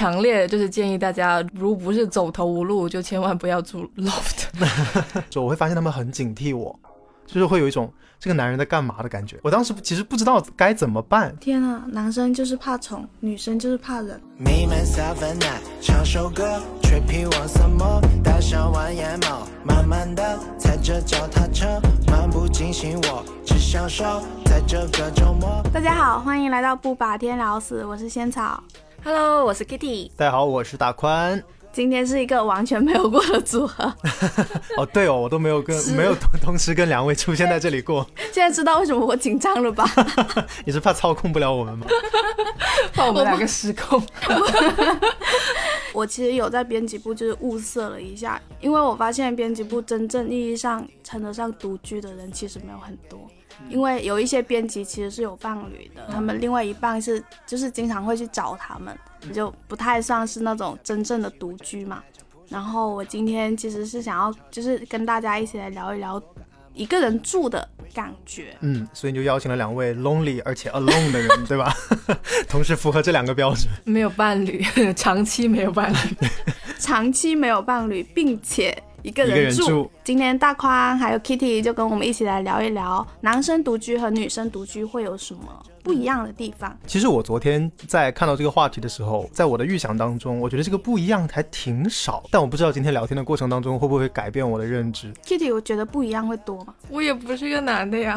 强烈就是建议大家，如不是走投无路，就千万不要住 loft。就我会发现他们很警惕我，就是会有一种这个男人在干嘛的感觉。我当时其实不知道该怎么办。天啊，男生就是怕宠，女生就是怕冷。弥漫三分奶，唱首歌，吹屁往什么？戴上完眼帽，慢慢的踩着脚踏车，漫不经心，我只享受在这个周末。大家好，欢迎来到不把天聊死，我是仙草。Hello，我是 Kitty。大家好，我是大宽。今天是一个完全没有过的组合，哦，对哦，我都没有跟没有同同时跟两位出现在这里过。现在知道为什么我紧张了吧？你是怕操控不了我们吗？怕我们两个失控。我其实有在编辑部就是物色了一下，因为我发现编辑部真正意义上称得上独居的人其实没有很多。因为有一些编辑其实是有伴侣的，他们另外一半是就是经常会去找他们，就不太算是那种真正的独居嘛。然后我今天其实是想要就是跟大家一起来聊一聊一个人住的感觉。嗯，所以你就邀请了两位 lonely 而且 alone 的人，对吧？同时符合这两个标准。没有伴侣，长期没有伴侣。长期没有伴侣，并且一个人住。人住今天大宽还有 Kitty 就跟我们一起来聊一聊，男生独居和女生独居会有什么不一样的地方？其实我昨天在看到这个话题的时候，在我的预想当中，我觉得这个不一样还挺少，但我不知道今天聊天的过程当中会不会改变我的认知。Kitty，我觉得不一样会多吗？我也不是一个男的呀，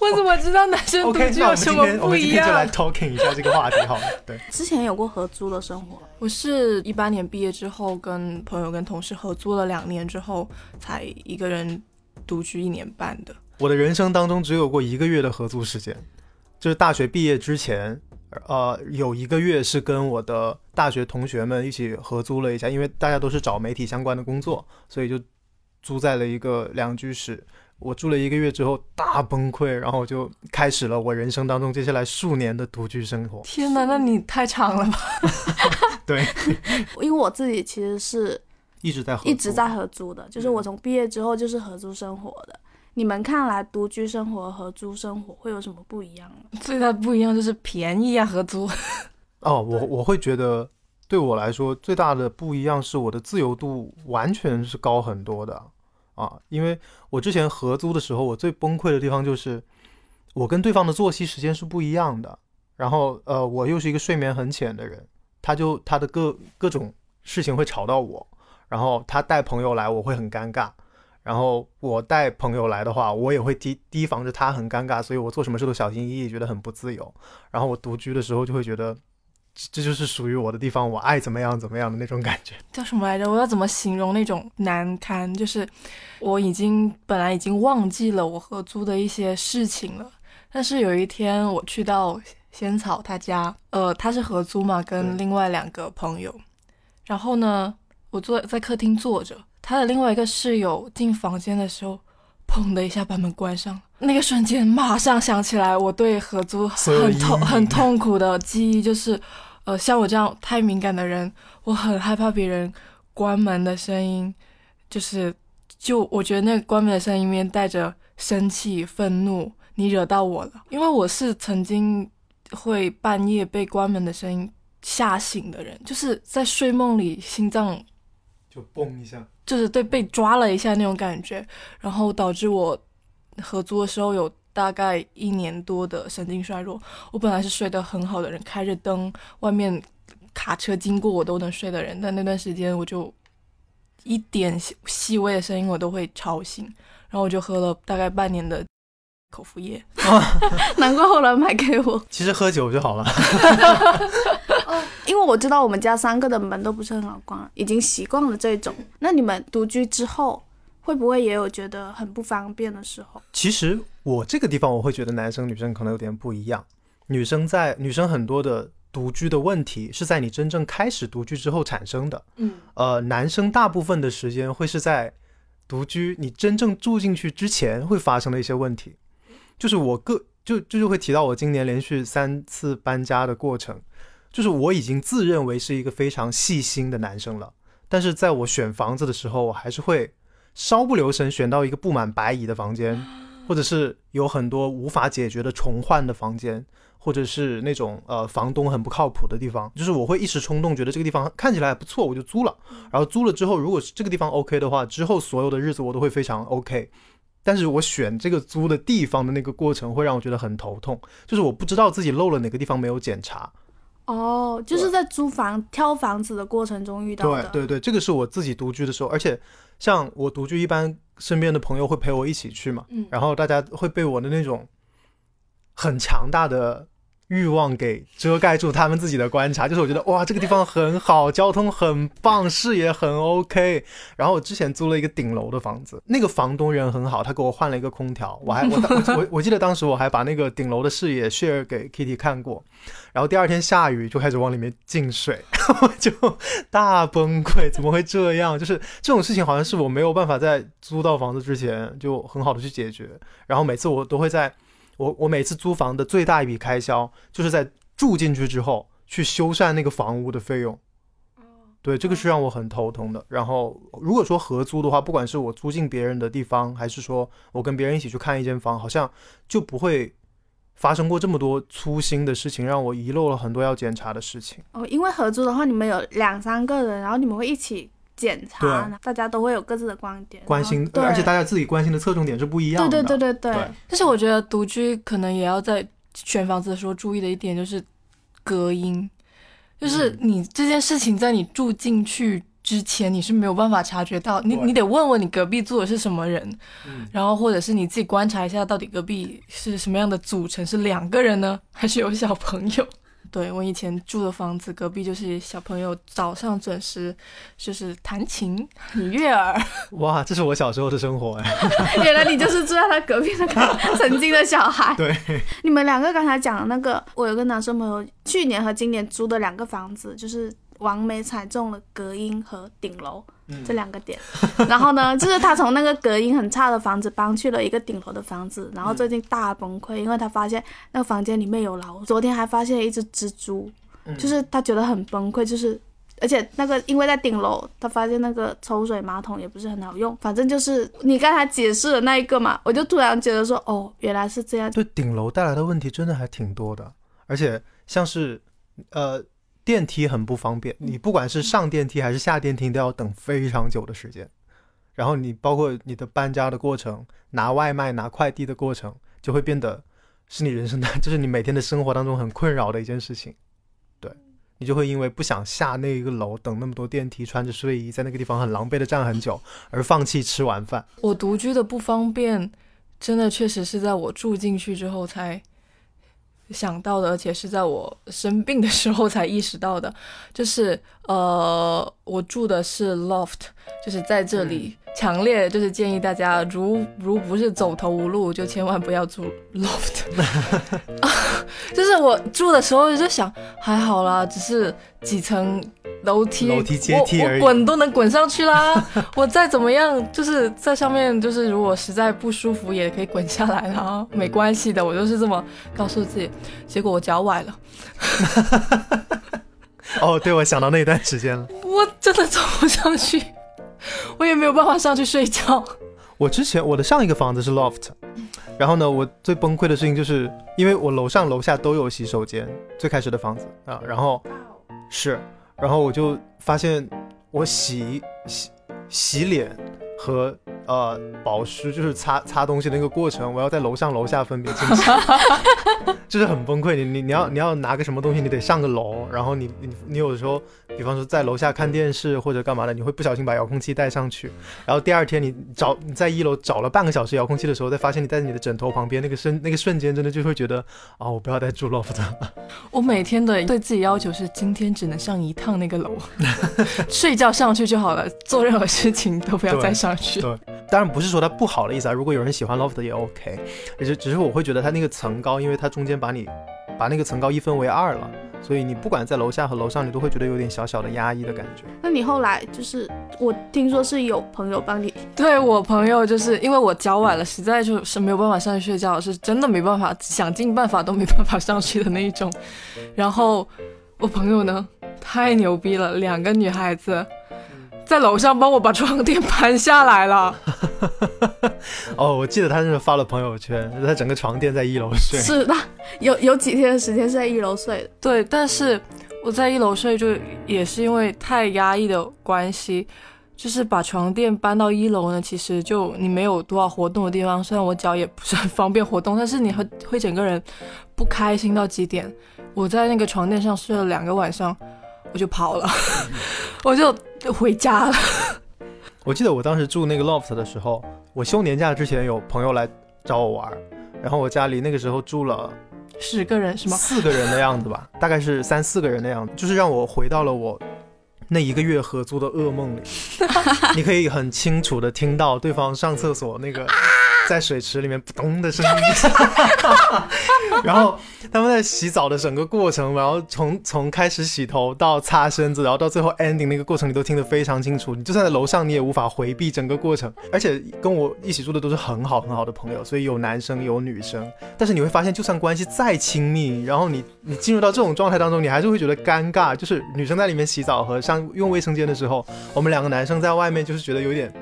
我怎么知道男生 独居有什么天我们今不一天就来？talking 一下这个话题好了。对，之前有过合租的生活，我是一八年毕业之后，跟朋友跟同事合租了两年之后，才一个人独居一年半的。我的人生当中只有过一个月的合租时间，就是大学毕业之前，呃，有一个月是跟我的大学同学们一起合租了一下，因为大家都是找媒体相关的工作，所以就租在了一个两居室。我住了一个月之后大崩溃，然后我就开始了我人生当中接下来数年的独居生活。天哪，那你太长了吧？对，因为我自己其实是一直在合租，一直在合租的，就是我从毕业之后就是合租生活的。你们看来独居生活和租生活会有什么不一样呢？最大的不一样就是便宜啊，合租。哦，我我会觉得，对我来说最大的不一样是我的自由度完全是高很多的啊，因为我之前合租的时候，我最崩溃的地方就是我跟对方的作息时间是不一样的，然后呃，我又是一个睡眠很浅的人，他就他的各各种事情会吵到我，然后他带朋友来，我会很尴尬。然后我带朋友来的话，我也会提提防着他很尴尬，所以我做什么事都小心翼翼，觉得很不自由。然后我独居的时候就会觉得，这这就是属于我的地方，我爱怎么样怎么样的那种感觉。叫什么来着？我要怎么形容那种难堪？就是我已经本来已经忘记了我合租的一些事情了，但是有一天我去到仙草他家，呃，他是合租嘛，跟另外两个朋友，然后呢，我坐在客厅坐着，他的另外一个室友进房间的时候，砰的一下把门关上，那个瞬间马上想起来我对合租很痛很痛苦的记忆，就是，呃，像我这样太敏感的人，我很害怕别人关门的声音，就是，就我觉得那个关门的声音里面带着生气、愤怒，你惹到我了，因为我是曾经会半夜被关门的声音吓醒的人，就是在睡梦里心脏就嘣一下，就是对被抓了一下那种感觉，然后导致我合租的时候有大概一年多的神经衰弱。我本来是睡得很好的人，开着灯，外面卡车经过我都能睡的人，但那段时间我就一点细细微的声音我都会吵醒，然后我就喝了大概半年的口服液。难怪后来买给我，其实喝酒就好了。因为我知道我们家三个的门都不是很好关，已经习惯了这种。那你们独居之后，会不会也有觉得很不方便的时候？其实我这个地方我会觉得男生女生可能有点不一样。女生在女生很多的独居的问题是在你真正开始独居之后产生的。嗯，呃，男生大部分的时间会是在独居你真正住进去之前会发生的一些问题。就是我个就就就会提到我今年连续三次搬家的过程，就是我已经自认为是一个非常细心的男生了，但是在我选房子的时候，我还是会稍不留神选到一个布满白蚁的房间，或者是有很多无法解决的重换的房间，或者是那种呃房东很不靠谱的地方，就是我会一时冲动，觉得这个地方看起来还不错，我就租了。然后租了之后，如果是这个地方 OK 的话，之后所有的日子我都会非常 OK。但是我选这个租的地方的那个过程会让我觉得很头痛，就是我不知道自己漏了哪个地方没有检查。哦，就是在租房挑房子的过程中遇到的。对对对，这个是我自己独居的时候，而且像我独居，一般身边的朋友会陪我一起去嘛，嗯然后大家会被我的那种很强大的欲望给遮盖住他们自己的观察，就是我觉得哇，这个地方很好，交通很棒，视野很 OK。然后我之前租了一个顶楼的房子，那个房东人很好，他给我换了一个空调，我还我我我记得当时我还把那个顶楼的视野 share 给 Kitty 看过，然后第二天下雨就开始往里面进水，我 就大崩溃，怎么会这样？就是这种事情好像是我没有办法在租到房子之前就很好的去解决，然后每次我都会在我我每次租房的最大一笔开销就是在住进去之后去修缮那个房屋的费用。对，这个是让我很头疼的。然后，如果说合租的话，不管是我租进别人的地方，还是说我跟别人一起去看一间房，好像就不会发生过这么多粗心的事情，让我遗漏了很多要检查的事情。哦，因为合租的话，你们有两三个人，然后你们会一起检查对，大家都会有各自的观点，关心，对，而且大家自己关心的侧重点是不一样的。对对对对对。对。但是我觉得独居可能也要在选房子的时候注意的一点就是隔音，就是嗯你这件事情在你住进去之前你是没有办法察觉到，你你得问问你隔壁住的是什么人，嗯。然后或者是你自己观察一下到底隔壁是什么样的组成，是两个人呢，还是有小朋友？对我以前住的房子，隔壁就是小朋友早上准时就是弹琴、悦耳，哇，这是我小时候的生活哎。原来你就是住在他隔壁那个曾经的小孩。对，你们两个刚才讲的那个，我有个男生朋友，去年和今年租的两个房子，就是完美踩中了隔音和顶楼嗯这两个点。然后呢，就是他从那个隔音很差的房子搬去了一个顶楼的房子，然后最近大崩溃，因为他发现那个房间里面有老鼠，昨天还发现一只蜘蛛，嗯就是他觉得很崩溃，就是。而且那个，因为在顶楼，他发现那个抽水马桶也不是很好用。反正就是你刚才解释的那一个嘛，我就突然觉得说，哦，原来是这样。对顶楼带来的问题真的还挺多的，而且像是呃电梯很不方便，你不管是上电梯还是下电梯都要等非常久的时间，然后你包括你的搬家的过程、拿外卖、拿快递的过程，就会变得是你人生的，就是你每天的生活当中很困扰的一件事情。对你就会因为不想下那一个楼，等那么多电梯，穿着睡衣在那个地方很狼狈的站很久，而放弃吃晚饭。我独居的不方便，真的确实是在我住进去之后才想到的，而且是在我生病的时候才意识到的。就是呃，我住的是 loft，就是在这里，强烈就是建议大家，如如不是走投无路，就千万不要住 loft。就是我住的时候就想，还好啦，只是几层楼梯，楼梯阶梯我而已我滚都能滚上去啦。我再怎么样，就是在上面，就是如果实在不舒服，也可以滚下来啦，没关系的。我就是这么告诉自己。结果我脚崴了，哦，对，我想到那一段时间了。我真的走不上去，我也没有办法上去睡觉。我之前我的上一个房子是 loft，然后呢，我最崩溃的事情就是因为我楼上楼下都有洗手间，最开始的房子啊，然后是，然后我就发现我洗洗洗脸和呃保湿，就是擦擦东西的那个过程，我要在楼上楼下分别进行，就是很崩溃。你你你要你要拿个什么东西，你得上个楼，然后你你你有的时候，比方说在楼下看电视或者干嘛的，你会不小心把遥控器带上去，然后第二天你找你在一楼找了半个小时遥控器的时候，再发现你在你的枕头旁边，那个瞬那个瞬间，真的就会觉得啊、我不要再住 loft 了。我每天的对自己要求是，今天只能上一趟那个楼，睡觉上去就好了，做任何事情都不要再上去。对当然不是说它不好的意思啊，如果有人喜欢 loft 也 OK，只是只是我会觉得它那个层高，因为它中间把你把那个层高一分为二了，所以你不管在楼下和楼上，你都会觉得有点小小的压抑的感觉。那你后来就是，我听说是有朋友帮你，对我朋友，就是因为我脚崴了，实在就是没有办法上去睡觉，是真的没办法，想尽办法都没办法上去的那一种。然后我朋友呢，太牛逼了，两个女孩子在楼上帮我把床垫搬下来了。哦，我记得他是发了朋友圈，他整个床垫在一楼睡。是的，有有几天的时间是在一楼睡的。对，但是我在一楼睡，就也是因为太压抑的关系，就是把床垫搬到一楼呢。其实就你没有多少活动的地方，虽然我脚也不是很方便活动，但是你会会整个人不开心到极点。我在那个床垫上睡了两个晚上，我就跑了，我就回家了。我记得我当时住那个 loft 的时候，我休年假之前有朋友来找我玩，然后我家里那个时候住了十个人是吗？四个人的样子吧，大概是三四个人的样子，就是让我回到了我那一个月合租的噩梦里。你可以很清楚的听到对方上厕所那个在水池里面扑通的声音，然后他们在洗澡的整个过程，然后从从开始洗头到擦身子，然后到最后 ending 那个过程，你都听得非常清楚。你就算在楼上，你也无法回避整个过程。而且跟我一起住的都是很好很好的朋友，所以有男生有女生。但是你会发现，就算关系再亲密，然后你你进入到这种状态当中，你还是会觉得尴尬。就是女生在里面洗澡和上用卫生间的时候，我们两个男生在外面就是觉得有点。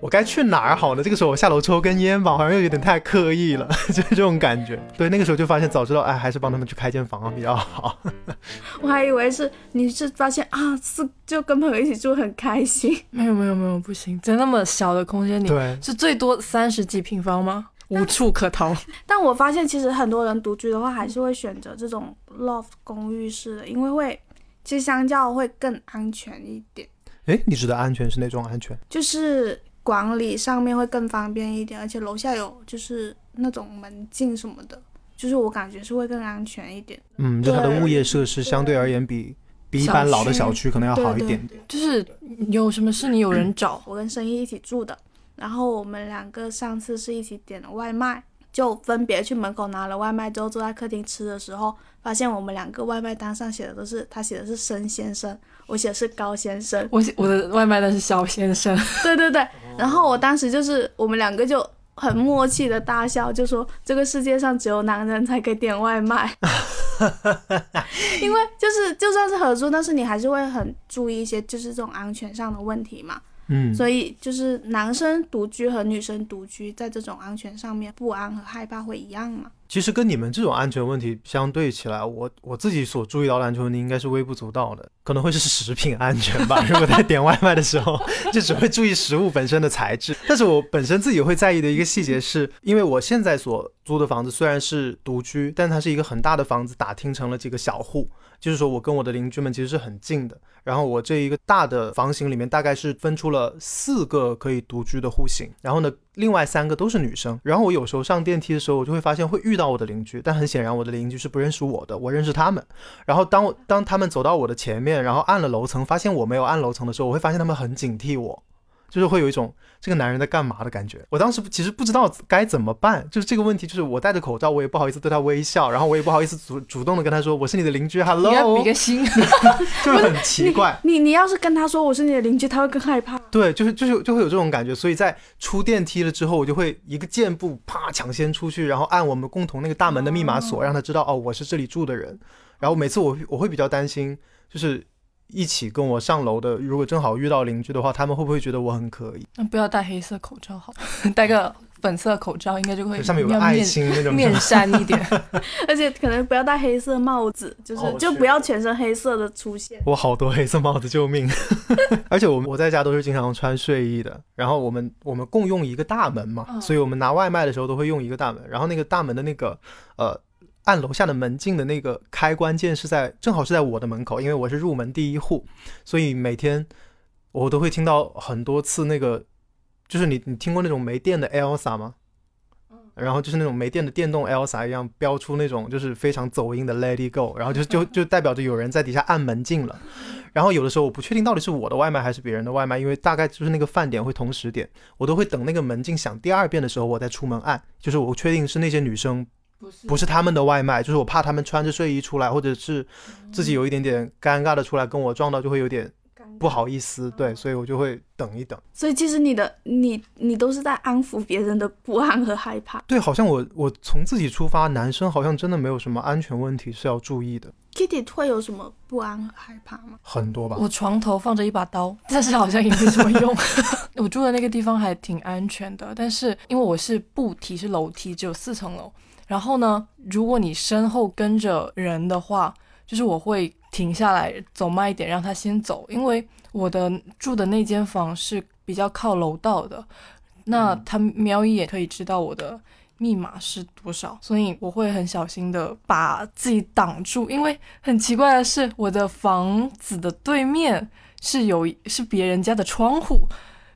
我该去哪儿好呢？这个时候我下楼抽根烟吧，好像又有点太刻意了，就是这种感觉。对，那个时候就发现，早知道，哎，还是帮他们去开间房比较好。我还以为是你是发现啊，是就跟朋友一起住很开心。没有没有没有，不行，在那么小的空间里，对，是最多三十几平方吗？无处可逃。但我发现其实很多人独居的话，还是会选择这种 loft 公寓式的，因为会其实相较会更安全一点。哎，你指的安全是哪种安全？就是管理上面会更方便一点，而且楼下有就是那种门禁什么的，就是我感觉是会更安全一点。嗯，就它的物业设施相对而言比比一般老的小区可能要好一点。点。就是有什么事你有人找，我跟生意一起住的，然后我们两个上次是一起点了外卖，就分别去门口拿了外卖之后，坐在客厅吃的时候，发现我们两个外卖单上写的都是他写的是申先生，我写的是高先生。我写我的外卖单是肖先生，对对对，然后我当时就是我们两个就很默契的大笑，就说这个世界上只有男人才可以点外卖，因为就是就算是合租，但是你还是会很注意一些就是这种安全上的问题嘛。嗯，所以就是男生独居和女生独居在这种安全上面不安和害怕会一样吗？其实跟你们这种安全问题相对起来，我我自己所注意到的安全问题应该是微不足道的，可能会是食品安全吧。如果在点外卖的时候，就只会注意食物本身的材质。但是我本身自己会在意的一个细节是，因为我现在所租的房子虽然是独居，但它是一个很大的房子，打听成了几个小户。就是说我跟我的邻居们其实是很近的，然后我这一个大的房型里面大概是分出了四个可以独居的户型，然后呢，另外三个都是女生。然后我有时候上电梯的时候，我就会发现会遇到我的邻居，但很显然我的邻居是不认识我的，我认识他们。然后当当他们走到我的前面，然后按了楼层，发现我没有按楼层的时候，我会发现他们很警惕我，就是会有一种这个男人在干嘛的感觉。我当时其实不知道该怎么办，就是这个问题，就是我戴着口罩，我也不好意思对他微笑，然后我也不好意思主主动的跟他说我是你的邻居你要，hello，比个心。就是很奇怪。你你要是跟他说我是你的邻居，他会更害怕。对，就是就是就会有这种感觉，所以在出电梯了之后，我就会一个箭步啪抢先出去，然后按我们共同那个大门的密码锁，让他知道哦我是这里住的人。然后每次我我会比较担心，就是一起跟我上楼的，如果正好遇到邻居的话，他们会不会觉得我很可疑？那不要戴黑色口罩好，戴个粉色口罩应该就会上面有个爱心那种，面善一点。而且可能不要戴黑色帽子，就是、哦就不要全身黑色的出现。我好多黑色帽子，救命！而且我们我在家都是经常穿睡衣的，然后我们我们共用一个大门嘛，嗯所以我们拿外卖的时候都会用一个大门，然后那个大门的那个呃按楼下的门禁的那个开关键是在正好是在我的门口，因为我是入门第一户，所以每天我都会听到很多次那个，就是你你听过那种没电的 Elsa 吗？然后就是那种没电的电动 Elsa 一样飙出那种就是非常走音的 Let It Go，然后就就就代表着有人在底下按门禁了。然后有的时候我不确定到底是我的外卖还是别人的外卖，因为大概就是那个饭点会同时点，我都会等那个门禁响第二遍的时候我再出门按，就是我确定是那些女生不是他们的外卖，就是我怕他们穿着睡衣出来，或者是自己有一点点尴尬的出来跟我撞到，就会有点不好意思，对，所以我就会等一等。所以其实你的你你都是在安抚别人的不安和害怕。对，好像我我从自己出发，男生好像真的没有什么安全问题是要注意的。Kitty 会有什么不安和害怕吗？很多吧。我床头放着一把刀，但是好像也没什么用。我住的那个地方还挺安全的，但是因为我是步梯，是楼梯，只有四层楼。然后呢，如果你身后跟着人的话，就是我会停下来走慢一点，让他先走，因为我的住的那间房是比较靠楼道的，那他瞄一眼可以知道我的密码是多少，所以我会很小心的把自己挡住。因为很奇怪的是，我的房子的对面是有是别人家的窗户。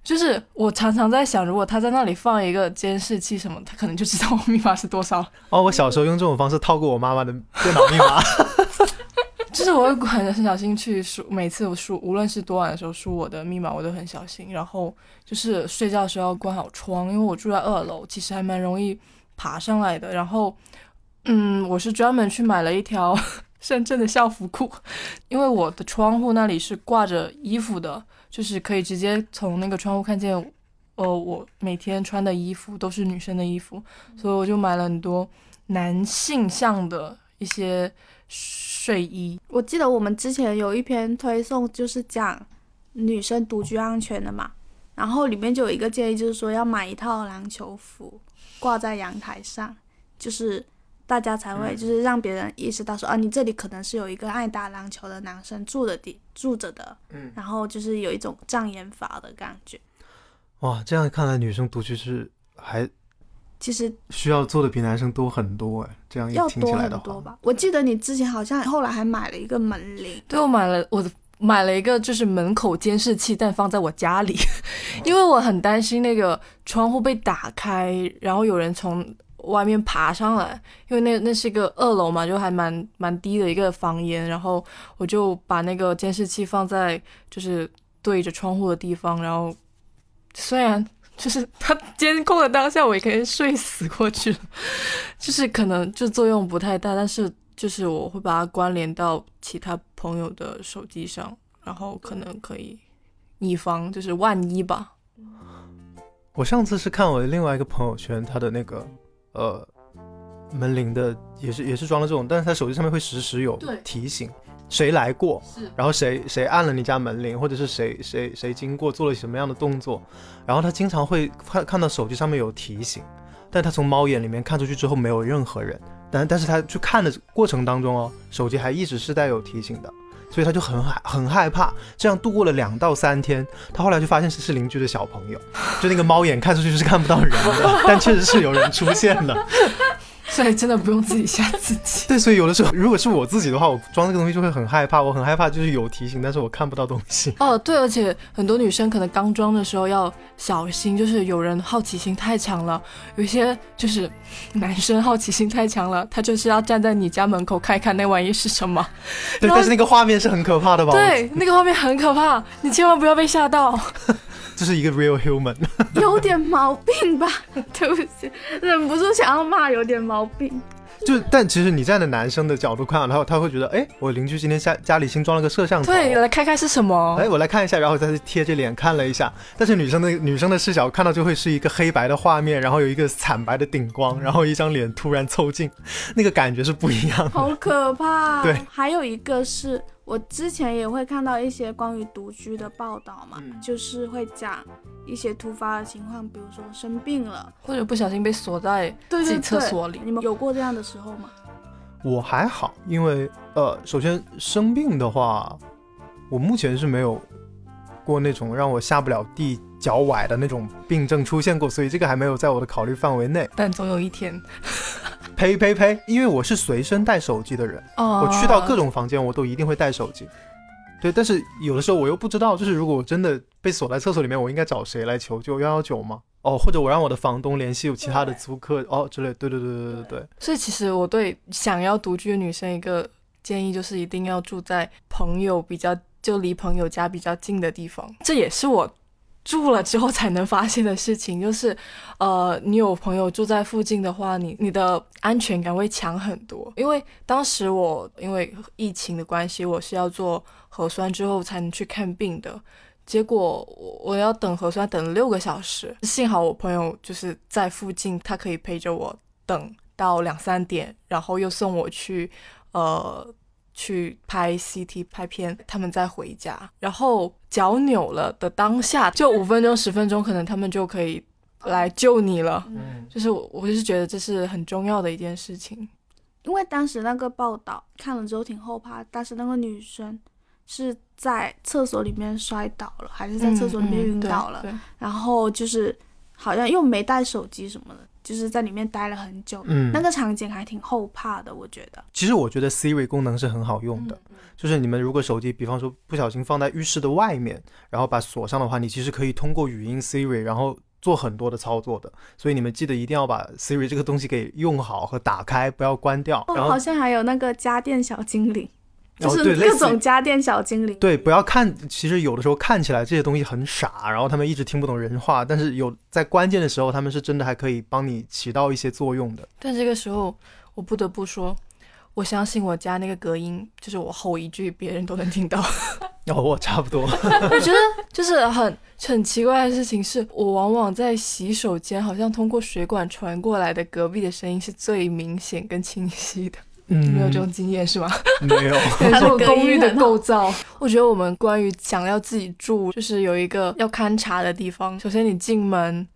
就是我常常在想，如果他在那里放一个监视器什么，他可能就知道我密码是多少。哦，我小时候用这种方式套过我妈妈的电脑密码。就是我会很很小心去输，每次我输，无论是多晚的时候输我的密码，我都很小心。然后就是睡觉的时候要关好窗，因为我住在二楼，其实还蛮容易爬上来的。然后，嗯，我是专门去买了一条 深圳的校服裤，因为我的窗户那里是挂着衣服的。就是可以直接从那个窗户看见，呃，我每天穿的衣服都是女生的衣服，所以我就买了很多男性向的一些睡衣。我记得我们之前有一篇推送，就是讲女生独居安全的嘛，然后里面就有一个建议，就是说要买一套篮球服挂在阳台上，就是。大家才会就是让别人意识到说啊，你这里可能是有一个爱打篮球的男生住的地住着的，嗯，然后就是有一种障眼法的感觉。哇，这样看来女生独居是还其实需要做的比男生多很多哎，这样要多很多吧？我记得你之前好像后来还买了一个门铃，对我买了我买了一个就是门口监视器，但放在我家里，因为我很担心那个窗户被打开，然后有人从。外面爬上来，因为那那是一个二楼嘛，就还蛮蛮低的一个房檐，然后我就把那个监视器放在就是对着窗户的地方，然后虽然就是它监控的当下，我也可以睡死过去了，就是可能就作用不太大，但是就是我会把它关联到其他朋友的手机上，然后可能可以以防就是万一吧。我上次是看我的另外一个朋友圈，他的那个。呃，门铃的也是也是装了这种，但是他手机上面会时时有提醒，谁来过，然后谁谁按了你家门铃，或者是谁谁谁经过做了什么样的动作，然后他经常会看看到手机上面有提醒，但他从猫眼里面看出去之后没有任何人，但但是他去看的过程当中哦，手机还一直是带有提醒的。所以他就很害很害怕，这样度过了两到三天。他后来就发现是邻居的小朋友，就那个猫眼看出去是看不到人的，但确实是有人出现了。所以真的不用自己吓自己。对，所以有的时候，如果是我自己的话，我装这个东西就会很害怕。我很害怕，就是有提醒，但是我看不到东西。哦，对，而且很多女生可能刚装的时候要小心，就是有人好奇心太强了。有些就是男生好奇心太强了，他就是要站在你家门口看一看那玩意是什么。对，但是那个画面是很可怕的吧？对，那个画面很可怕，你千万不要被吓到。这是一个 real human，有点毛病吧？对不起，忍不住想要骂，有点毛病。就但其实你站在男生的角度看，然后他会觉得，哎，我邻居今天家家里新装了个摄像头，对，来看看是什么？哎，我来看一下，然后再贴着脸看了一下。但是女生的女生的视角看到就会是一个黑白的画面，然后有一个惨白的顶光，然后一张脸突然凑近，那个感觉是不一样，好可怕。对，还有一个是。我之前也会看到一些关于独居的报道嘛，就是会讲一些突发的情况，比如说生病了，或者不小心被锁在自己厕所里。你们有过这样的时候吗？我还好，因为呃，首先生病的话，我目前是没有过那种让我下不了地、脚崴的那种病症出现过，所以这个还没有在我的考虑范围内。但总有一天。呸呸呸！因为我是随身带手机的人，我去到各种房间，我都一定会带手机。对，但是有的时候我又不知道，就是如果我真的被锁在厕所里面，我应该找谁来求救？幺幺九吗？哦，或者我让我的房东联系有其他的租客哦之类。对对对对对对。所以其实我对想要独居的女生一个建议就是，一定要住在朋友比较就离朋友家比较近的地方。这也是我。住了之后才能发现的事情，就是，呃，你有朋友住在附近的话，你你的安全感会强很多。因为当时我因为疫情的关系，我是要做核酸之后才能去看病的，结果我我要等核酸等了六个小时。幸好我朋友就是在附近，他可以陪着我等到两三点，然后又送我去，呃。去拍 CT 拍片，他们再回家，然后脚扭了的当下，就五分钟十分钟，可能他们就可以来救你了。嗯，就是我，我是觉得这是很重要的一件事情。因为当时那个报道看了之后挺后怕，当时那个女生是在厕所里面摔倒了，还是在厕所里面晕倒了，嗯嗯然后就是好像又没带手机什么的，就是在里面待了很久。嗯那个场景还挺后怕的，我觉得。其实我觉得 Siri 功能是很好用的，就是你们如果手机，比方说不小心放在浴室的外面，然后把锁上的话，你其实可以通过语音 Siri，然后做很多的操作的。所以你们记得一定要把 Siri 这个东西给用好和打开，不要关掉。哦，然后好像还有那个家电小精灵，就是各种家电小精灵。对，不要看，其实有的时候看起来这些东西很傻，然后他们一直听不懂人话，但是有在关键的时候，他们是真的还可以帮你起到一些作用的。但这个时候，我不得不说，我相信我家那个隔音，就是我吼一句，别人都能听到。哦，我差不多。我觉得就是很很奇怪的事情是，我往往在洗手间，好像通过水管传过来的隔壁的声音是最明显跟清晰的。没有这种经验是吗？没有。可能是我它的隔音公寓的构造。我觉得我们关于想要自己住，就是有一个要勘察的地方。首先，你进门，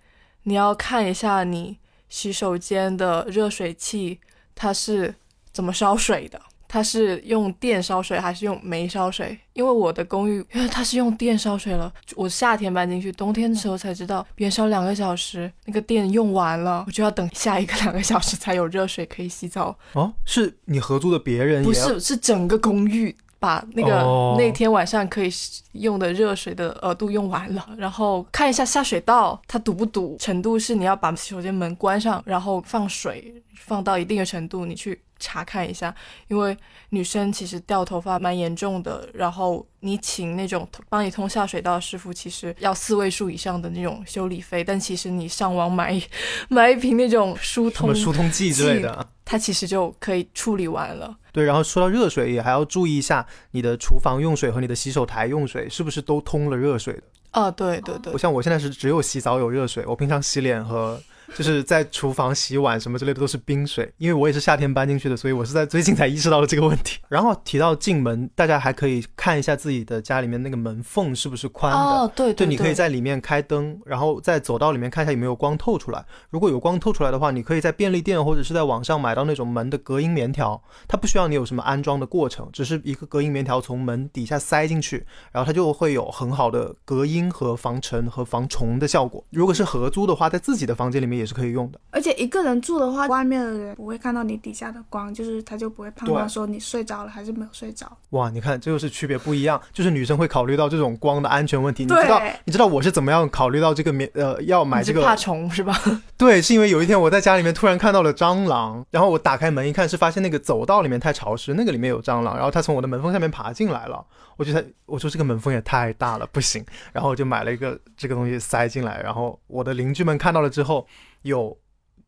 你要看一下你洗手间的热水器它是怎么烧水的。它是用电烧水还是用煤烧水？因为我的公寓，因为它是用电烧水了，我夏天搬进去，冬天的时候才知道，别人烧两个小时，那个电用完了，我就要等下一个两个小时才有热水可以洗澡。哦，是你合租的别人不是，是整个公寓把那个、哦那天晚上可以用的热水的额度用完了，然后看一下下水道它堵不堵，程度是你要把洗手间门关上，然后放水放到一定的程度，你去查看一下，因为女生其实掉头发蛮严重的，然后你请那种帮你通下水道的师傅，其实要四位数以上的那种修理费，但其实你上网买买一瓶那种疏通，疏通剂之类的。它其实就可以处理完了。对，然后说到热水，也还要注意一下你的厨房用水和你的洗手台用水是不是都通了热水的。啊，对对对我，像我现在是只有洗澡有热水，我平常洗脸和就是在厨房洗碗什么之类的都是冰水，因为我也是夏天搬进去的，所以我是在最近才意识到了这个问题。然后提到进门，大家还可以看一下自己的家里面那个门缝是不是宽的。哦，对对，对，你可以在里面开灯，然后在走道里面看一下有没有光透出来。如果有光透出来的话，你可以在便利店或者是在网上买到那种门的隔音棉条，它不需要你有什么安装的过程，只是一个隔音棉条从门底下塞进去，然后它就会有很好的隔音和防尘和防虫的效果。如果是合租的话，在自己的房间里面也是可以用的。而且一个人住的话，外面的人不会看到你底下的光，就是他就不会判断说你睡着了还是没有睡着。哇，你看，这就是区别不一样，就是女生会考虑到这种光的安全问题。你知道，你知道我是怎么样考虑到这个棉呃要买这个怕虫是吧？对，是因为有一天我在家里面突然看到了蟑螂，然后我打开门一看，是发现那个走道里面太潮湿，那个里面有蟑螂，然后它从我的门缝下面爬进来了。我觉得我说这个门缝也太大了，不行，然后我就买了一个这个东西塞进来，然后我的邻居们看到了之后，有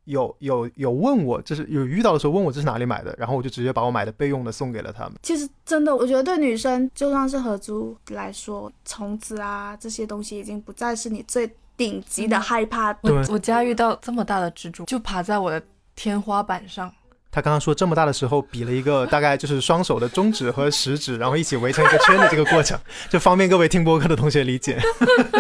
有有有问我，就是有遇到的时候问我这是哪里买的，然后我就直接把我买的备用的送给了他们。其实真的，我觉得对女生就算是合租来说，虫子啊这些东西已经不再是你最顶级的害怕。我我家遇到这么大的蜘蛛，就爬在我的天花板上。他刚刚说这么大的时候，比了一个大概就是双手的中指和食指，然后一起围成一个圈的这个过程，就方便各位听播客的同学理解。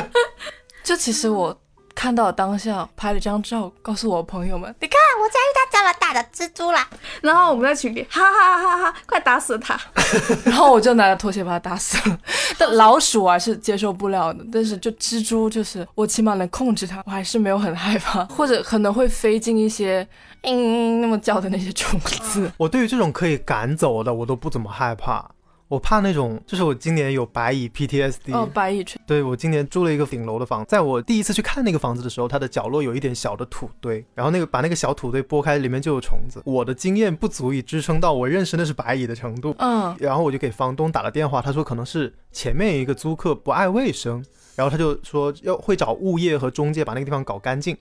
就其实我看到当下拍了张照，告诉我朋友们，你看，我家遇到这么大的蜘蛛啦！然后我们在群里哈哈哈哈哈，快打死它！然后我就拿着拖鞋把它打死了。但老鼠我还是接受不了的，但是就蜘蛛，就是我起码能控制它，我还是没有很害怕，或者可能会飞进一些嗯那么叫的那些虫子。我对于这种可以赶走的，我都不怎么害怕。我怕那种，就是我今年有白蚁 PTSD，、哦，白蚁吹，对我今年住了一个顶楼的房，在我第一次去看那个房子的时候，它的角落有一点小的土堆，然后那个把那个小土堆拨开，里面就有虫子。我的经验不足以支撑到我认识那是白蚁的程度，嗯，然后我就给房东打了电话，他说可能是前面有一个租客不爱卫生，然后他就说要会找物业和中介把那个地方搞干净。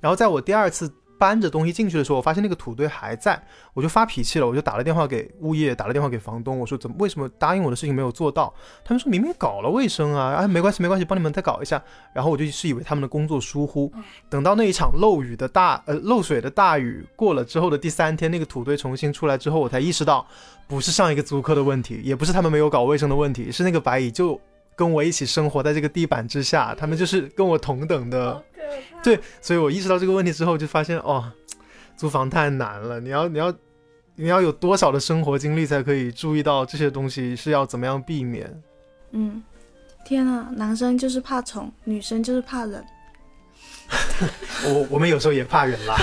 然后在我第二次搬着东西进去的时候，我发现那个土堆还在，我就发脾气了，我就打了电话给物业，打了电话给房东，我说怎么为什么答应我的事情没有做到？他们说明明搞了卫生啊，哎没关系没关系，帮你们再搞一下。然后我就是以为他们的工作疏忽，等到那一场漏雨的大呃漏水的大雨过了之后的第三天，那个土堆重新出来之后，我才意识到不是上一个租客的问题，也不是他们没有搞卫生的问题，是那个白蚁就跟我一起生活在这个地板之下，他们就是跟我同等的。对，所以我意识到这个问题之后，就发现哦，租房太难了。你要，你要，你要有多少的生活经历才可以注意到这些东西是要怎么样避免？嗯，天啊，男生就是怕虫，女生就是怕人。我我们有时候也怕人啦。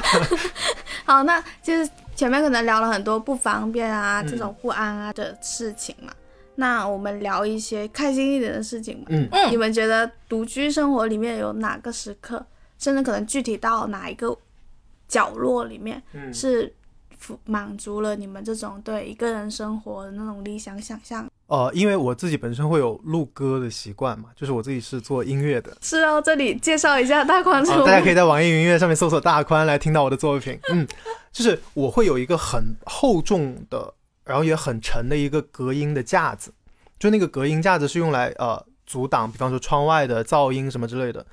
好，那就是前面可能聊了很多不方便啊，这种不安啊的事情嘛。那我们聊一些开心一点的事情吧。嗯嗯你们觉得独居生活里面有哪个时刻，甚至可能具体到哪一个角落里面，嗯是满足了你们这种对一个人生活的那种理想想象？呃，因为我自己本身会有录歌的习惯嘛，就是我自己是做音乐的，是哦，这里介绍一下大宽大家可以在网易云音乐上面搜索大宽来听到我的作品。嗯，就是我会有一个很厚重的，然后也很沉的一个隔音的架子，就那个隔音架子是用来呃阻挡，比方说窗外的噪音什么之类的。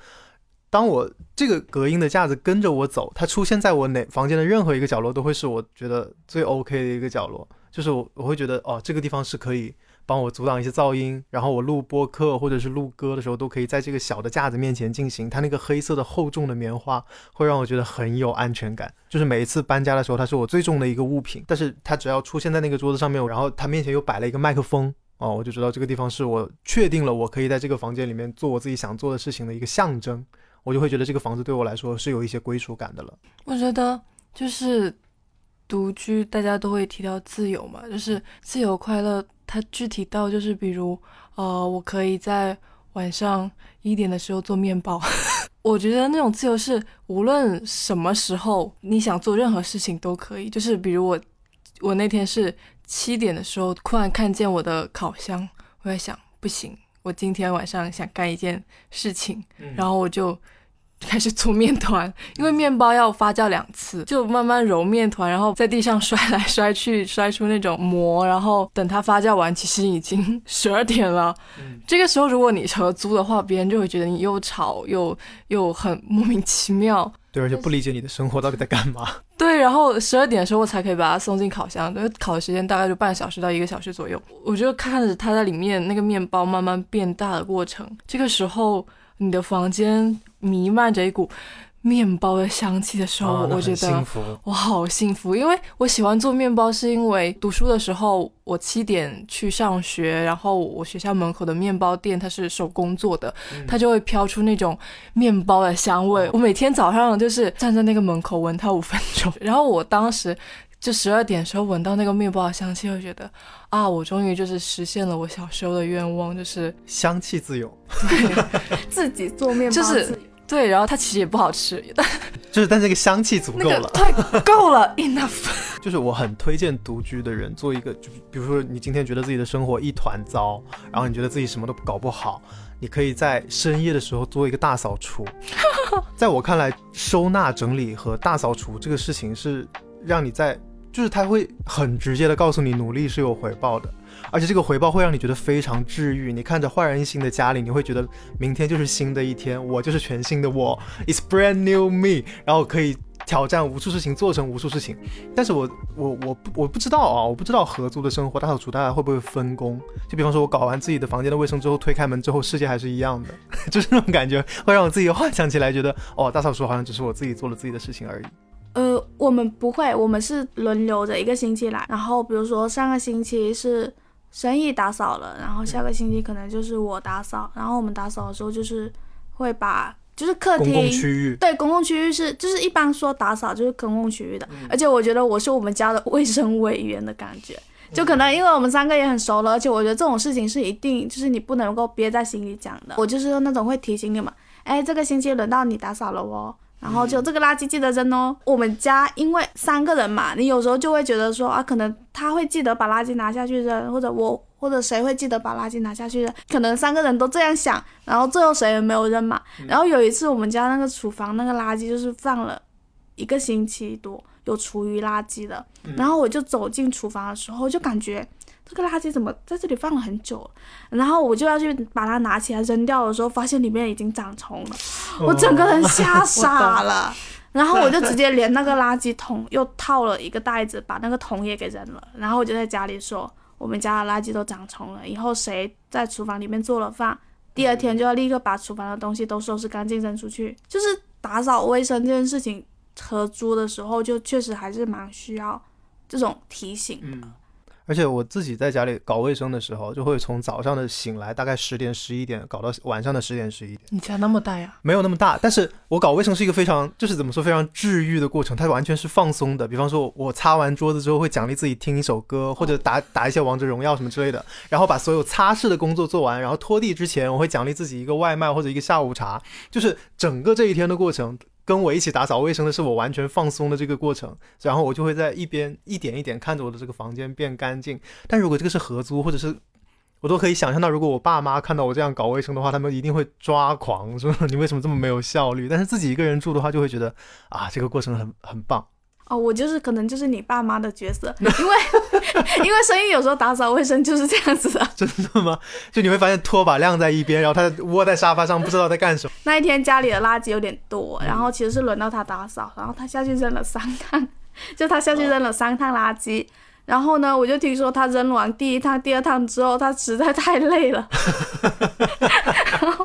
当我这个隔音的架子跟着我走，它出现在我哪房间的任何一个角落，都会是我觉得最 OK 的一个角落。就是我我会觉得哦，这个地方是可以帮我阻挡一些噪音，然后我录播客或者是录歌的时候，都可以在这个小的架子面前进行。它那个黑色的厚重的棉花会让我觉得很有安全感。就是每一次搬家的时候，它是我最重的一个物品，但是它只要出现在那个桌子上面，然后它面前又摆了一个麦克风。哦，我就知道这个地方是我确定了我可以在这个房间里面做我自己想做的事情的一个象征，我就会觉得这个房子对我来说是有一些归属感的了。我觉得就是独居，大家都会提到自由嘛，就是自由快乐。它具体到就是比如，呃，我可以在晚上一点的时候做面包。我觉得那种自由是无论什么时候你想做任何事情都可以。就是比如我，我那天是七点的时候突然看见我的烤箱，我在想，不行，我今天晚上想干一件事情，然后我就开始做面团，因为面包要发酵两次，就慢慢揉面团，然后在地上摔来摔去，摔出那种膜，然后等它发酵完，其实已经 十二点了。这个时候，如果你合租的话，别人就会觉得你又吵又又很莫名其妙。对，而且不理解你的生活到底在干嘛。对，然后十二点的时候我才可以把它送进烤箱，因为烤的时间大概就半小时到一个小时左右。我就看着它在里面那个面包慢慢变大的过程。这个时候，你的房间弥漫着一股面包的香气的时候，我觉得。我好幸福，因为我喜欢做面包，是因为读书的时候我七点去上学，然后我学校门口的面包店它是手工做的，它就会飘出那种面包的香味。我每天早上就是站在那个门口闻它五分钟，然后我当时就十二点的时候闻到那个面包的香气，会觉得啊，我终于就是实现了我小时候的愿望，就是香气自由，自己做面包就是对，然后它其实也不好吃，但 就是但这个香气足够了。个太够了，enough。就是我很推荐独居的人做一个，就比如说你今天觉得自己的生活一团糟，然后你觉得自己什么都搞不好，你可以在深夜的时候做一个大扫除。在我看来，收纳整理和大扫除这个事情是让你在，就是他会很直接的告诉你努力是有回报的，而且这个回报会让你觉得非常治愈。你看着焕然一新的家里，你会觉得明天就是新的一天，我就是全新的我，It's brand new me，然后可以挑战无数事情，做成无数事情。但是我我我我不知道啊，我不知道合租的生活大扫除大家会不会分工？就比方说，我搞完自己的房间的卫生之后，推开门之后，世界还是一样的，就是那种感觉，会让我自己幻想起来，觉得哦，大扫除好像只是我自己做了自己的事情而已。呃，我们不会，我们是轮流着一个星期来。然后比如说上个星期是生意打扫了，然后下个星期可能就是我打扫。然后我们打扫的时候就是会把就是客厅公共区域，对，公共区域是就是一般说打扫就是公共区域的，而且我觉得我是我们家的卫生委员的感觉，就可能因为我们三个也很熟了，而且我觉得这种事情是一定就是你不能够憋在心里讲的，我就是那种会提醒你们，哎，这个星期轮到你打扫了哦。然后就这个垃圾记得扔哦。我们家因为三个人嘛，你有时候就会觉得说啊，可能他会记得把垃圾拿下去扔，或者我或者谁会记得把垃圾拿下去扔，可能三个人都这样想，然后最后谁也没有扔嘛。然后有一次我们家那个厨房那个垃圾就是放了一个星期多有厨余垃圾的，嗯。然后我就走进厨房的时候，就感觉这个垃圾怎么在这里放了很久了，然后我就要去把它拿起来扔掉的时候，发现里面已经长虫了，我整个人吓 傻了。然后我就直接连那个垃圾桶又套了一个袋子，把那个桶也给扔了。然后我就在家里说，我们家的垃圾都长虫了，以后谁在厨房里面做了饭，第二天就要立刻把厨房的东西都收拾干净扔出去。就是打扫卫生这件事情，合租的时候就确实还是蛮需要这种提醒的。嗯，而且我自己在家里搞卫生的时候，就会从早上的醒来，大概十点十一点，搞到晚上的十点十一点，你家那么大呀？没有那么大。但是我搞卫生是一个非常，就是怎么说，非常治愈的过程，它完全是放松的。比方说，我擦完桌子之后，会奖励自己听一首歌，或者打打一些王者荣耀什么之类的，然后把所有擦拭的工作做完，然后拖地之前，我会奖励自己一个外卖或者一个下午茶，就是整个这一天的过程。跟我一起打扫卫生的是我完全放松的这个过程，然后我就会在一边一点一点看着我的这个房间变干净。但如果这个是合租，或者是我都可以想象到，如果我爸妈看到我这样搞卫生的话，他们一定会抓狂，说 你为什么这么没有效率？但是自己一个人住的话，就会觉得啊，这个过程很很棒。哦，我就是可能就是你爸妈的角色，因为 因为生意有时候打扫卫生就是这样子的。真的吗？就你会发现拖把晾在一边，然后他窝在沙发上，不知道在干什么。那一天家里的垃圾有点多，然后其实是轮到他打扫，然后他下去扔了三趟，就他下去扔了三趟垃圾。然后呢，我就听说他扔完第一趟、第二趟之后，他实在太累了，然 后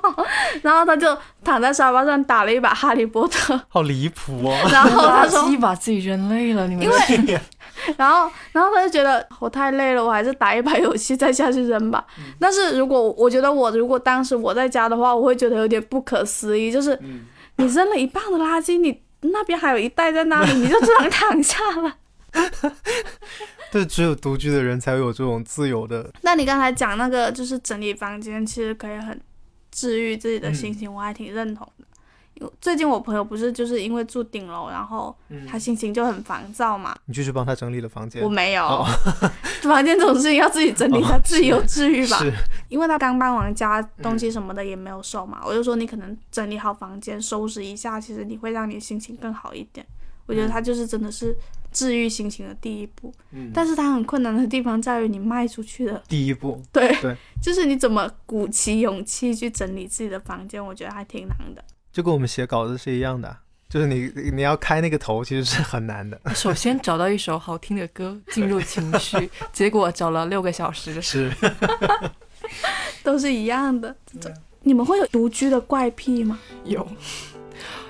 然后他就躺在沙发上打了一把哈利波特，好离谱哦！然后他垃说圾把自己扔累了，你们因为 然后，然后他就觉得我太累了，我还是打一把游戏再下去扔吧。但是如果我觉得我如果当时我在家的话，我会觉得有点不可思议，就是你扔了一半的垃圾，你那边还有一袋在那里，你就只能躺下了。对只有独居的人才会有这种自由的。那你刚才讲那个就是整理房间，其实可以很治愈自己的心情，我还挺认同的。因为最近我朋友不是就是因为住顶楼，然后他心情就很烦躁嘛。你继续帮他整理了房间我，没有，哦 房间这种事情要自己整理，他自己有治愈吧。是因为他刚搬完家，东西什么的也没有收嘛，我就说你可能整理好房间，收拾一下，其实你会让你心情更好一点。我觉得他就是真的是治愈心情的第一步，嗯但是它很困难的地方在于你迈出去的，第一步。对，对就是你怎么鼓起勇气去整理自己的房间，我觉得还挺难的。就跟我们写稿子是一样的，就是你你要开那个头，其实是很难的。首先找到一首好听的歌，进入情绪，结果找了六个小时。是，都是一样的。这你们会有独居的怪癖吗？有，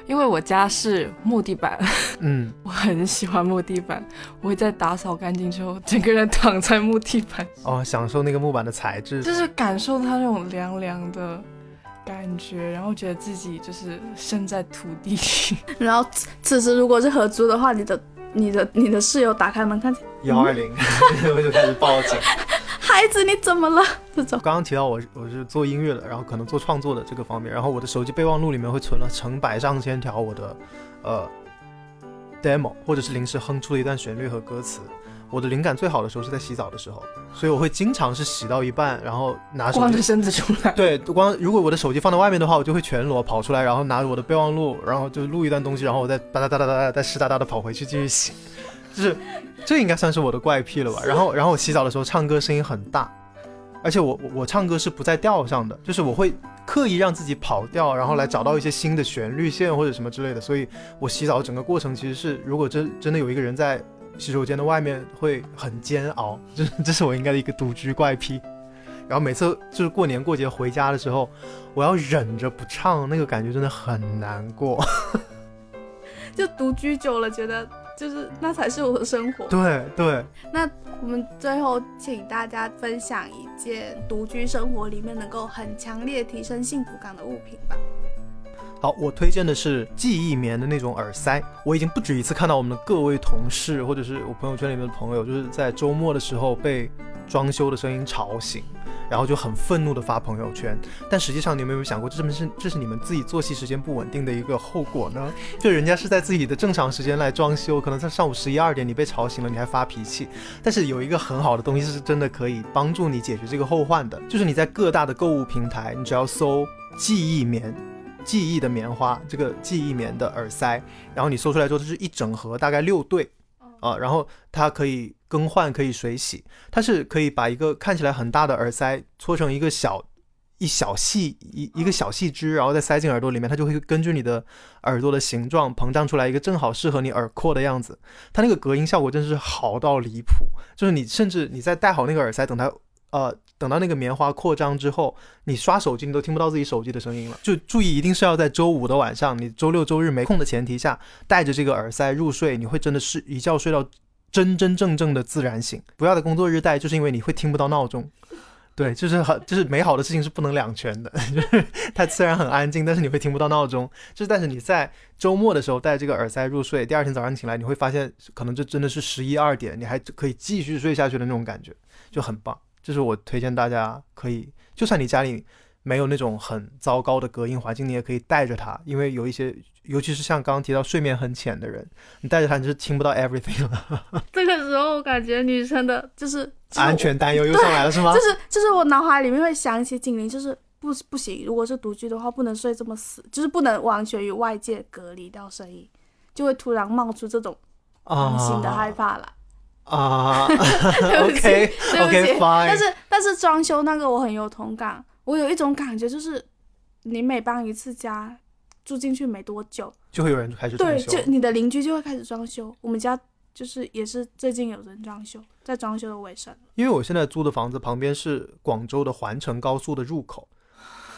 因为我家是木地板，嗯，我很喜欢木地板，我会在打扫干净之后，整个人躺在木地板，哦，享受那个木板的材质。就是感受它那种凉凉的感觉，然后觉得自己就是身在土地里。然后此此时如果是合租的话，你的、你的、你的室友打开门看见幺二零，我就开始报警。孩子，你怎么了？这种刚刚提到我我是做音乐的，然后可能做创作的这个方面，然后我的手机备忘录里面会存了成百上千条我的呃 demo，或者是临时哼出的一段旋律和歌词。我的灵感最好的时候是在洗澡的时候，所以我会经常是洗到一半，然后拿手机光着身子出来，对，光如果我的手机放在外面的话，我就会全裸跑出来，然后拿着我的备忘录，然后就录一段东西，然后我再哒哒哒哒哒哒再湿哒哒的跑回去继续洗，就是这应该算是我的怪癖了吧。然后然后我洗澡的时候唱歌声音很大，而且我我唱歌是不在调上的，就是我会刻意让自己跑调，然后来找到一些新的旋律线或者什么之类的。所以我洗澡整个过程其实是，如果真真的有一个人在洗手间的外面，会很煎熬，这这是我应该的一个独居怪癖。然后每次就是过年过节回家的时候，我要忍着不唱，那个感觉真的很难过。就独居久了，觉得就是那才是我的生活。对对，那我们最后请大家分享一件独居生活里面能够很强烈提升幸福感的物品吧。好，我推荐的是记忆棉的那种耳塞。我已经不止一次看到我们的各位同事，或者是我朋友圈里面的朋友，就是在周末的时候被装修的声音吵醒，然后就很愤怒的发朋友圈。但实际上，你有没有想过，这是不是这是你们自己作息时间不稳定的一个后果呢？就人家是在自己的正常时间来装修，可能在上午十一二点你被吵醒了，你还发脾气。但是有一个很好的东西是真的可以帮助你解决这个后患的，就是你在各大的购物平台，你只要搜记忆棉。记忆的棉花，这个记忆棉的耳塞，然后你搜出来之后，它是一整盒，大概六对，啊，然后它可以更换，可以水洗，它是可以把一个看起来很大的耳塞搓成一个小。一小细一一个小细枝，然后再塞进耳朵里面，它就会根据你的耳朵的形状膨胀出来一个正好适合你耳廓的样子。它那个隔音效果真是好到离谱，就是你甚至你在戴好那个耳塞，等它呃等到那个棉花扩张之后，你刷手机你都听不到自己手机的声音了。就注意一定是要在周五的晚上，你周六周日没空的前提下，带着这个耳塞入睡，你会真的是一觉睡到真真正正的自然醒。不要在工作日戴，就是因为你会听不到闹钟。对，就是很，就是美好的事情是不能两全的，就 是它虽然很安静，但是你会听不到闹钟。就是但是你在周末的时候戴这个耳塞入睡，第二天早上醒来，你会发现可能这真的是十一二点，你还可以继续睡下去的那种感觉，就很棒。这是我推荐大家可以，就算你家里没有那种很糟糕的隔音环境，你也可以带着它，因为有一些，尤其是像刚刚提到睡眠很浅的人，你带着它你是听不到 everything 了。这个时候我感觉女生的就是。安全担忧又上来了是吗？就是就是我脑海里面会想起警铃，就是不不行，如果是独居的话，不能睡这么死，就是不能完全与外界隔离掉声音，就会突然冒出这种良心的害怕了。啊 OK OK fine。但是但是装修那个我很有同感，我有一种感觉就是，你每搬一次家，住进去没多久，就会有人开始对，就你的邻居就会开始装修。我们家。就是也是最近有人装修，在装修的尾声。因为我现在租的房子旁边是广州的环城高速的入口，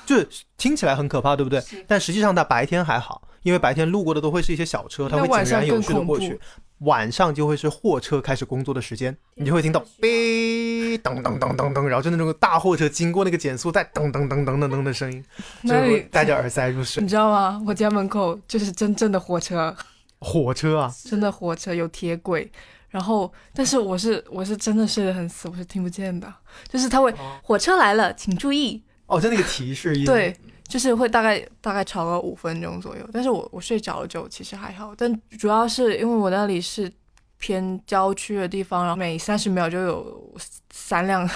就是听起来很可怕，对不对？但实际上它白天还好，因为白天路过的都会是一些小车，它会井然有序的过去。晚上就会是货车开始工作的时间，你就会听到哔噔噔噔噔噔，然后就那种大货车经过那个减速带噔噔噔噔噔噔的声音，就戴着耳塞入睡。你知道吗？我家门口就是真正的火车。火车啊，真的火车有铁轨，然后但是我是我是真的睡得很死，我是听不见的，就是他会火车来了，请注意。哦，就那个提示音，对，就是会大概大概吵个五分钟左右，但是我我睡着了就其实还好，但主要是因为我那里是偏郊区的地方，然后每三十秒就有三辆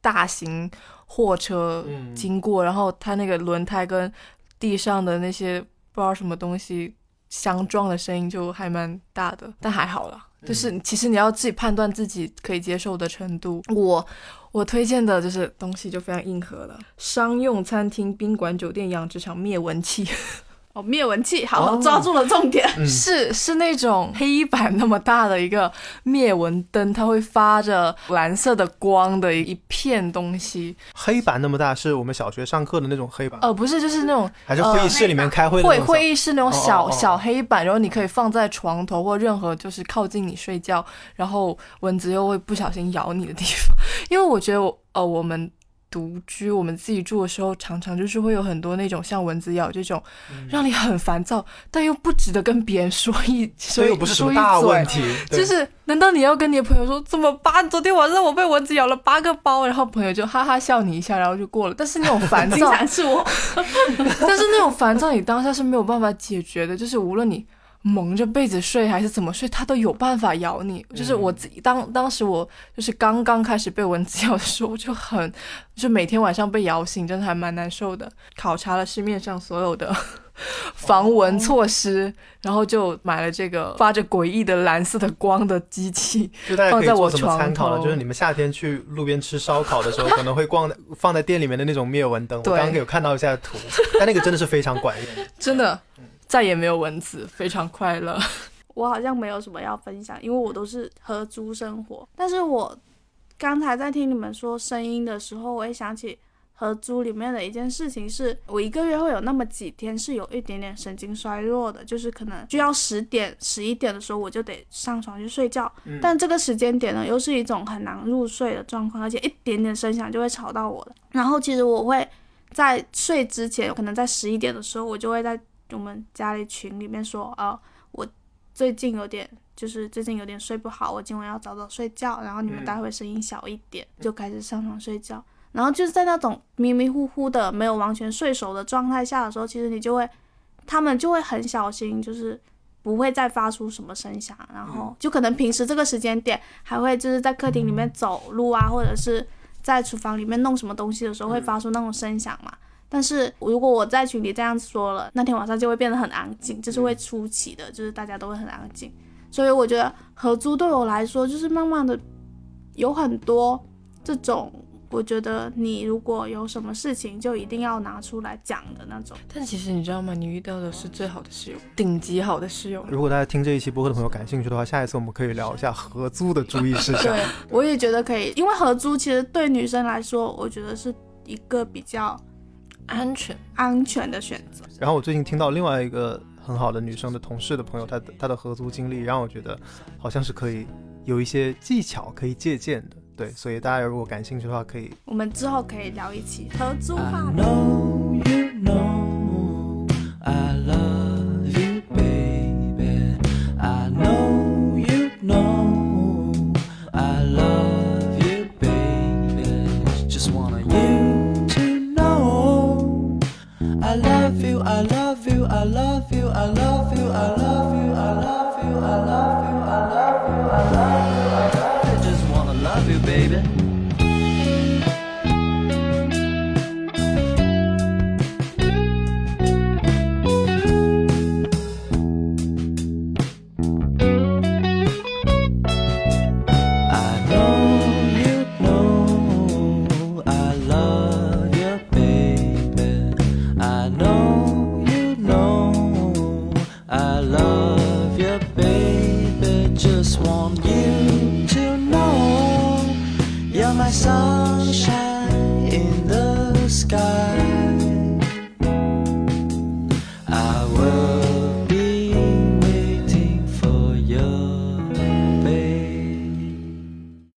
大型货车经过，然后它那个轮胎跟地上的那些不知道什么东西。相撞的声音就还蛮大的，但还好啦。就是其实你要自己判断自己可以接受的程度。我我推荐的就是东西就非常硬核了，商用餐厅、宾馆、酒店、养殖场灭蚊器。哦，灭蚊器，好，抓住了重点，是是那种黑板那么大的一个灭蚊灯，它会发着蓝色的光的一片东西。黑板那么大，是我们小学上课的那种黑板？呃，不是，就是那种还是会议室里面开会会会议室那种小小黑板，然后你可以放在床头或任何就是靠近你睡觉，然后蚊子又会不小心咬你的地方。因为我觉得，呃，我们。独居，我们自己住的时候，常常就是会有很多那种像蚊子咬这种，让你很烦躁，但又不值得跟别人说一说一说一嘴。就是，难道你要跟你的朋友说怎么办？昨天晚上我被蚊子咬了八个包，然后朋友就哈哈笑你一下，然后就过了。但是那种烦躁是我，但是那种烦躁你当下是没有办法解决的，就是无论你。蒙着被子睡还是怎么睡，它都有办法咬你。就是我自己当当时我就是刚刚开始被蚊子咬的时候，就很 就每天晚上被咬醒，真的还蛮难受的。考察了市面上所有的 防蚊措施，然后就买了这个发着诡异的蓝色的光的机器，放在我床头。就是你们夏天去路边吃烧烤的时候，可能会逛放在店里面的那种灭蚊灯。我刚刚有看到一下图，但那个真的是非常管用，真的。再也没有蚊子，非常快乐。我好像没有什么要分享，因为我都是合租生活。但是我刚才在听你们说声音的时候，我也想起合租里面的一件事情，是我一个月会有那么几天是有一点点神经衰弱的，就是可能需要十点、十一点的时候我就得上床去睡觉。但这个时间点呢，又是一种很难入睡的状况，而且一点点声响就会吵到我的。然后其实我会在睡之前，可能在十一点的时候，我就会在。我们家里群里面说啊，我最近有点，就是最近有点睡不好，我今晚要早早睡觉。然后你们待会声音小一点，就开始上床睡觉。然后就是在那种迷迷糊糊的、没有完全睡熟的状态下的时候，其实你就会，他们就会很小心，就是不会再发出什么声响。然后就可能平时这个时间点还会就是在客厅里面走路啊，或者是在厨房里面弄什么东西的时候会发出那种声响嘛。但是如果我在群里这样说了，那天晚上就会变得很安静，就是会出奇的，就是大家都会很安静。所以我觉得合租对我来说，就是慢慢的有很多这种，我觉得你如果有什么事情，就一定要拿出来讲的那种。但其实你知道吗？你遇到的是最好的室友，顶级好的室友。如果大家听这一期播客的朋友感兴趣的话，下一次我们可以聊一下合租的注意事项。对，我也觉得可以，因为合租其实对女生来说，我觉得是一个比较安全。安全的选择。然后我最近听到另外一个很好的女生的同事的朋友，她的她的合租经历让我觉得好像是可以有一些技巧可以借鉴的。对，所以大家如果感兴趣的话，可以我们之后可以聊一起合租 I 话题。know you know